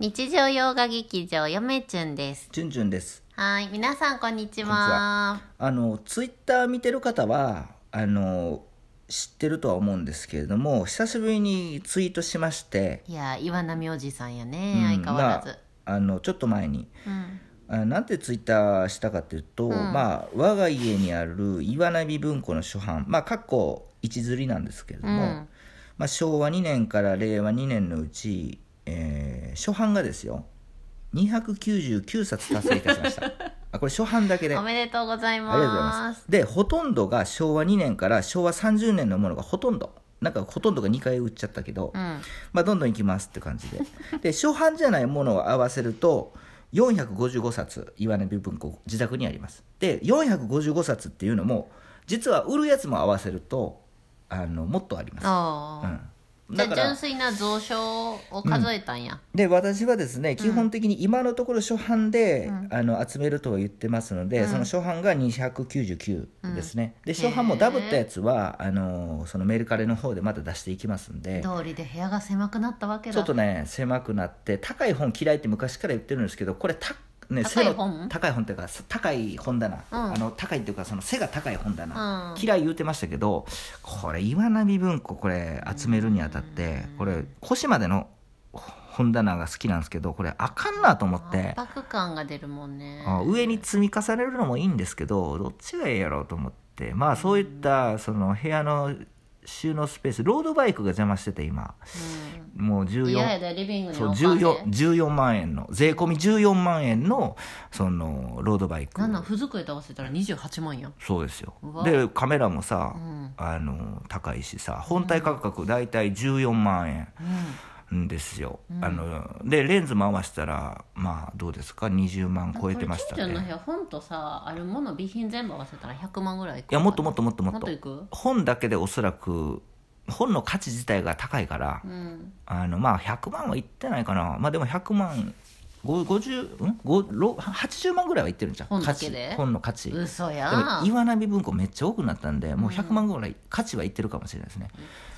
日常洋画劇場よめちゅんです。じゅんじゅんです。はい、皆さんこんにちは。あのツイッター見てる方はあの知ってるとは思うんですけれども、久しぶりにツイートしまして、いや、岩波おじさんやね、うん相変わらず。まああのちょっと前に。うん。あなんてツイッターしたかというと、まあ我が家にある岩波文庫の初版まあかっこ一釣りなんですけれども、うんまあ、昭和2年から令和2年のうち、えー初版がですよ299冊達成いたしました あこれ初版だけでおめでとうございありがとうございま。ますす。で、ほとんどが昭和2年から昭和30年のものがほとんど、なんかほとんどが2回売っちゃったけど、うん。まあ、どんどんいきますって感じで。で、初版じゃないものを合わせると、455冊、岩波文庫、自宅にあります。で、455冊っていうのも、実は売るやつも合わせると、あのもっとあります。うん純粋な蔵書を数えたんや。で私はですね基本的に今のところ初版で、あの集めるとは言ってますので、その初版が299ですね、で初版もダブったやつはあのそのメルカリの方でまた出していきますんで。通りで部屋が狭くなったわけだ。ちょっとね狭くなって高い本嫌いって昔から言ってるんですけどこれたね、高い背の本？高い本っていうか高い本棚、ん。あの高いっていうかその背が高い本棚、うん。嫌い言うてましたけどこれ岩波文庫これ集めるにあたってこれ腰までの本棚が好きなんですけどこれあかんなと思って。圧迫感が出るもんね。あ上に積み重ねるのもいいんですけどどっちがいいやろうと思って。まあそういったその部屋の収納スペースロードバイクが邪魔してて今。もううん。嫌や14で、リビングにそう置かんで。14 14万円の税込み14万円のそのロードバイク。なんなん、付属へと合わせたら28万やん。そうですよ。でカメラもさ、ん。あの高いしさ本体価格大体14万円。んですよ、あのでレンズも合わせたらまあどうですか？20万超えてましたね。屋本とさあるもの備品全部合わせたら100万ぐらいいやもっともっともっともっと。もっといく？本だけでおそらく本の価値自体が高いから、うん。あのまあ100万はいってないかな。まあでも100万ご50ん？ごろ80万ぐらいはいってるんじゃん本価値。本の価値。で嘘もや岩波文庫めっちゃ多くなったんでもう100万ぐらい価値はいってるかもしれないですね、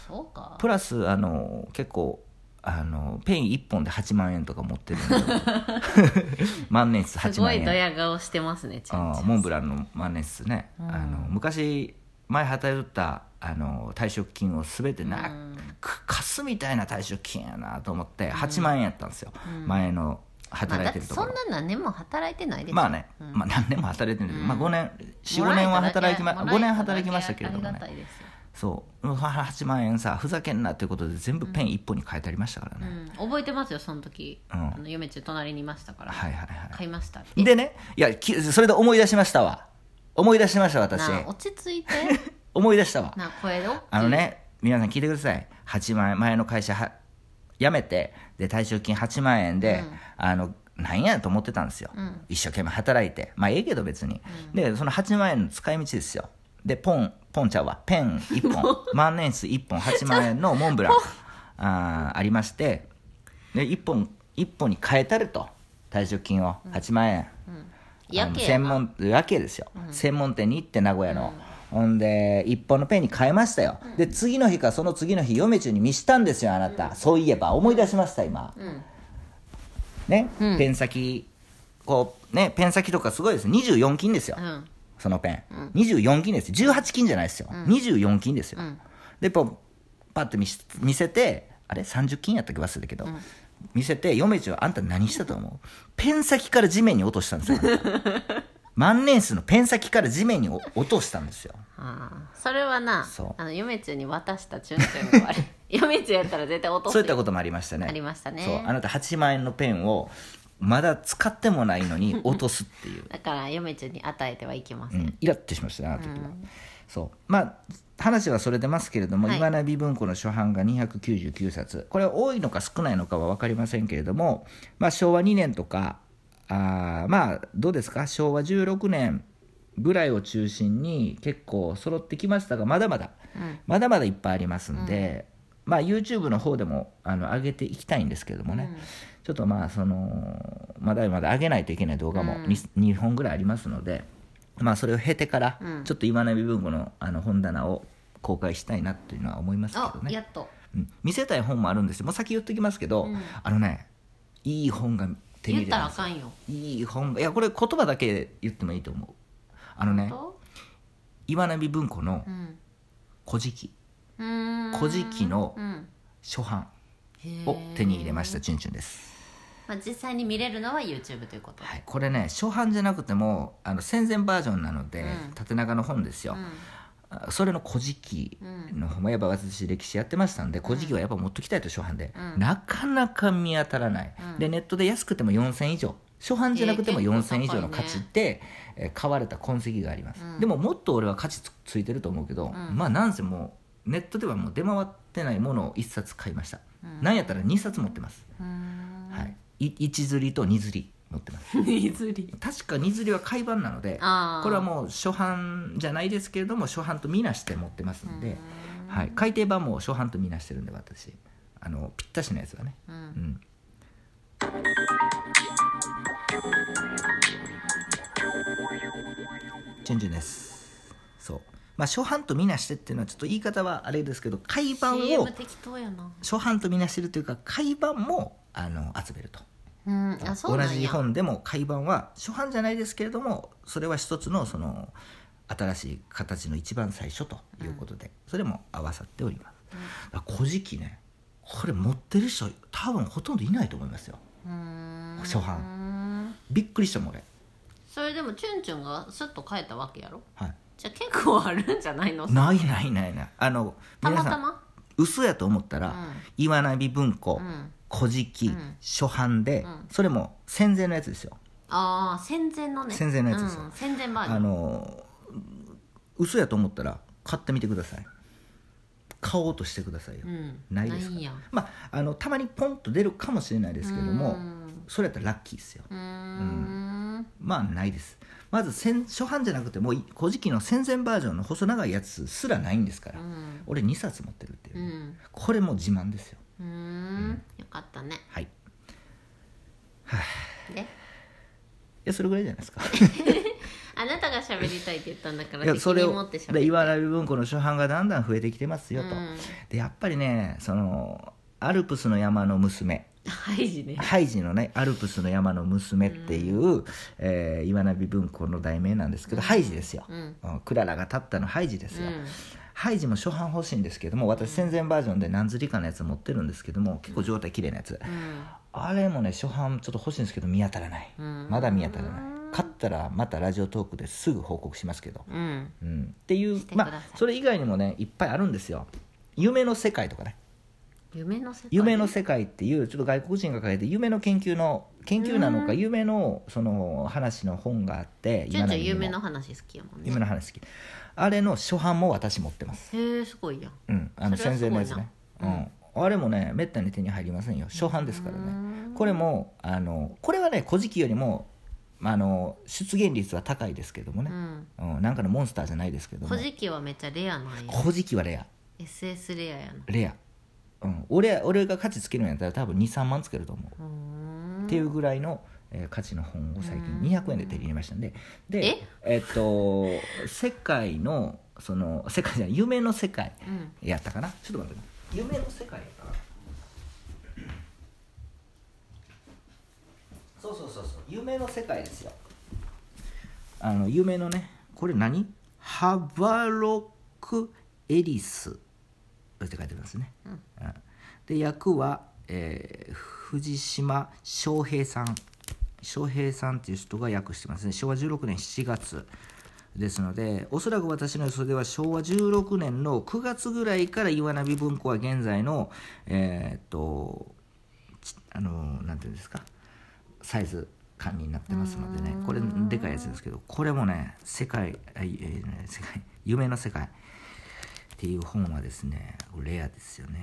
そうか。プラスあの結構あのペン1本で8万円とか持ってるんで。万年筆す8万円。ごいドヤ顔してますねあモンブランの万年筆ね、あの昔前働いとったあの退職金を全てな、くかすみたいな退職金やなと思って8万円やったんですよ、前のまあ、働いてるところ、んな何年も働いてないですよまあね、まあ何年も働いてるんですけど、まあ5年45年は働きま5年働きましたけれどもね。いですよそう。8万円さふざけんなということで全部ペン1本に変えてありましたからね、うん、覚えてますよその時、うん。あの嫁ち隣にいましたから、はいはいはい。買いましたって。でねいやきそれで思い出しましたわ。思い出しました私。落ち着いて。思い出したわ。なあ声であのね皆さん聞いてください。8万円前の会社は辞めてで退職金8万円で、あのなんやと思ってたんですよ、一生懸命働いて。まあええけど別に、でその8万円の使い道ですよ。でポンポンちゃうわ。ペン1本。万年筆1本。8万円のモンブラン。あーありまして。で1本一本に変えたると。退職金を。8万円、あのやけやな。専門やけですよ、専門店に行って名古屋の、ほんで一本のペンに変えましたよ、で次の日かその次の日嫁中に見したんですよあなた、そういえば。思い出しました今、ね、ペン先。こうね？ペン先とかすごいです。24金ですよ、うんそのペン、24金です18金じゃないですよ、24金ですよ、でこうパッと見し見せてあれ？30金やったっけ忘れたけど、見せて嫁中あんた何したと思う？ペン先から地面に落としたんですよ 万年筆のペン先から地面にお落としたんですよ。ああそれはなあの嫁中に渡したチュンチュンが悪い嫁中やったら絶対落とすよ。そういったこともありましたね。ありましたね。そう。あなた8万円のペンをまだ使ってもないのに落とすっていう。だから嫁中に与えてはいけません、うん、イラッとしましたねあの時は、そう。まあ話はそれてますけれども、はい。岩波文庫の初版が299冊。これは多いのか少ないのかは分かりませんけれども、まあ、昭和2年とかあーまあどうですか？昭和16年ぐらいを中心に結構揃ってきましたがまだまだ、まだまだいっぱいありますんで、まあ YouTube の方でもあの上げていきたいんですけれどもね、ちょっとまあそのまだまだ上げないといけない動画も 2,、2本ぐらいありますのでまあそれを経てからちょっと今波文庫のあの本棚を公開したいなっていうのは思いますけあどね。やっと。うん。見せたい本もあるんですよ。もう先言っときますけど、あのねいい本が手に入れたんですよ。あかんよ。いい本がいやこれ言葉だけ言ってもいいと思う。あのね本岩波文庫の当うん「古事記古事記のうん。初版を手に入れましたチュンチュンです、まあ、実際に見れるのは YouTube ということ。はい、これね初版じゃなくてもあの戦前バージョンなので、うん。縦長の本ですよ、うん。あそれの「古事記」の本もやっぱ私歴史やってましたんで「古事記」はやっぱ持ってきたいと初版で、うん。なかなか見当たらない、うん。でネットで安くても4000以上。初版じゃなくてもえー4000以上の価値って、えー買われた痕跡があります、うん。でももっと俺は価値つついてると思うけど、うん。まあなんせもうネットではもう出回ってないものを1冊買いました、うん。なんやったら2冊持ってます、はい、い1釣りと2釣り持ってます。いずり。確か2釣りは海版なのでこれはもう初版じゃないですけれども初版とみなして持ってますんで、うん。はい、改訂版も初版とみなしてるんで私。あのぴったしのやつはね。ううん。んチュンチュンですそうまあ初版とみなしてっていうのはちょっと言い方はあれですけど海版を CM 適当やな初版とみなしてるというか海版もあの集めると。うんあそうなんや。同じ本でも海版は初版じゃないですけれどもそれは一つのその新しい形の一番最初ということで、それも合わさっております、だから古事記ねこれ持ってる人多分ほとんどいないと思いますよ。うーん。初版。びっくりしたもん俺。それでもチュンチュンがスッと変えたわけやろ？はいじゃあ結構あるんじゃないの？ないないないない。あのた皆さんまたま？嘘やと思ったら、うん。岩波文庫、うん。古事記、うん。初版で、うん。それも戦前のやつですよ。ああ戦前のね。戦前のやつですよ。うん戦前バージョあンの嘘やと思ったら買ってみてください。買おうとしてくださいよ、うん。ないですか？んや。まああのたまにポンと出るかもしれないですけどもうん。それやったらラッキーですよ。うーん。まあないですまず戦初版じゃなくてもう古事記の戦前バージョンの細長いやつすらないんですから、うん。俺2冊持ってるっていうう、ん。これも自慢ですよ。うーん。よかったね。はい。い。で？やそれぐらいじゃないですか。あなたが喋りたいって言ったんだから責いやそれをでり岩波文庫の初版がだんだん増えてきてますよと、うん。でやっぱりねそのアルプスの山の娘ハイジね。ハイジのね「アルプスの山の娘」っていう、えー岩波文庫の題名なんですけど、ハイジですよ、うん。うんクララが立ったのハイジですよ、うん。ハイジも初版欲しいんですけども私戦前バージョンで何釣りかのやつ持ってるんですけども結構状態綺麗なやつ、うん。あれもね初版ちょっと欲しいんですけど見当たらない、うん。まだ見当たらない。買ったらまたラジオトークですぐ報告しますけど、うん。うん、っていうまあそれ以外にもねいっぱいあるんですよ。夢の世界とかね夢の世界？夢の世界っていうちょっと外国人が書いて夢の研究の研究なのか夢のその話の本があってチュンチュン今にも夢の話好きやもんね。夢の話好き。あれの初版も私持ってます。へえすごいやん。うんあの戦前のやつね。うん。あれもねめったに手に入りませんよ。初版ですからね。これもあのこれはね「古事記」よりもまああの出現率は高いですけどもね、うん。うんなんかのモンスターじゃないですけども。古事記はめっちゃレアなんや。古事記はレア。SS レアやな。レア、うん、俺俺が価値つけるんやったら多分23万つけると思う。っていうぐらいの、えー価値の本を最近200円で手に入れましたんで。でえ？えっと世界のその世界じゃない夢の世界うん。やったかな？ちょっと待ってね。夢の世界やったかな？そうそうそうそう。夢の世界ですよ。あの夢のねこれ何？ハバロクエリスって書いてますね、うん。で役は、えー藤島翔平さん。翔平さんっていう人が訳してますね。昭和16年7月ですのでおそらく私の予想では昭和16年の9月ぐらいから岩波文庫は現在のえーっとちあのなんていうんですかサイズ感になってますのでね。これでかいやつですけどこれもね世界えー世界夢の世界っていう本はですねレアですよね。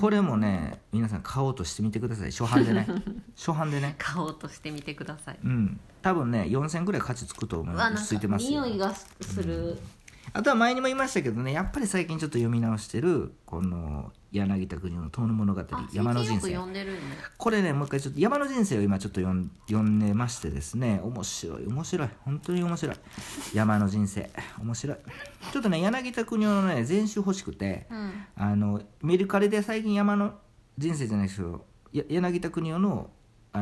これもね皆さん買おうとしてみてください。初版でね。初版でね。買おうとしてみてください。うん。多分ね4000ぐらい価値つくと思います。ついてます匂いがするあとは前にも言いましたけどねやっぱり最近ちょっと読み直してるこの柳田国の「遠野物語あ山の人生。ねこれねもう一回ちょっと山の人生を今ちょっと読ん読んでましてですね面白い面白い本当に面白い。山の人生面白い。ちょっとね柳田国男のね全集欲しくて、うん。あのメルカリで最近山の人生じゃないですけどや柳田国男の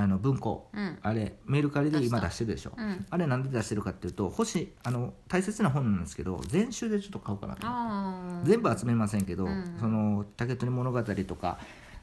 あの文庫、うん。あれメルカリで今出してるでしょ、うん。あれなんで出してるかっていうと星あの大切な本なんですけど全集でちょっと買おうかなとあ全部集めませんけど、うん。その竹取物語とか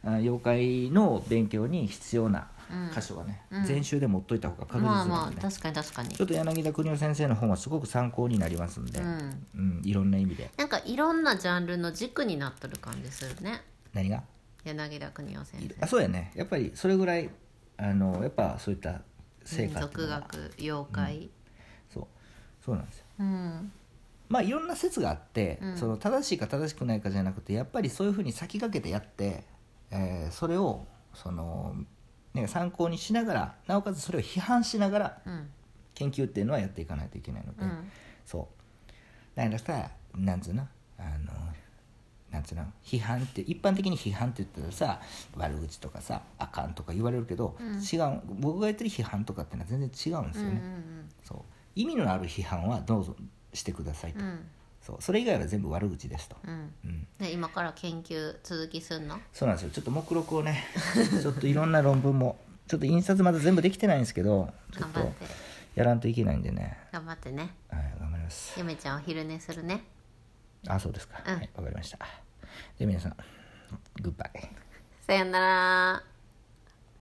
あ妖怪の勉強に必要な箇所はね、うん。全集で持っといた方があ確実まあなんでね、まあ確かに確かに。ちょっと柳田邦夫先生の本はすごく参考になりますんで、うん。うんいろんな意味で。なんかいろんなジャンルの軸になっとる感じするね何が柳田邦夫先あそうやねやっぱりそれぐらいあのやっぱそういった生民成果っていう族のは。学妖怪。そう。そうなんですよ。うん。まあいろんな説があって、うん。その正しいか正しくないかじゃなくてやっぱりそういうふうに先駆けてやって、えーそれをその、ね、参考にしながらなおかつそれを批判しながらうん。研究っていうのはやっていかないといけないので、うん。そう。だからさなんつうの？あのなんつうの？批判って一般的に批判って言ったらさ悪口とかさあかんとか言われるけど、うん。違う。僕が言ってる批判とかっていうのは全然違うんですうんよね、そう。意味のある批判はどうぞしてくださいと、うん。うんそう。それ以外は全部悪口ですと、うん。うん、で今から研究続きすんの？そうなんですよ。ちょっと目録をね ちょっといろんな論文もちょっと印刷まだ全部できてないんですけどちょっとやらんといけないんでね、頑張ってね。はい、頑張ります。ゆめちゃんお昼寝するねあそうですか、うんはいわかりました。で皆さんグッバイさよなら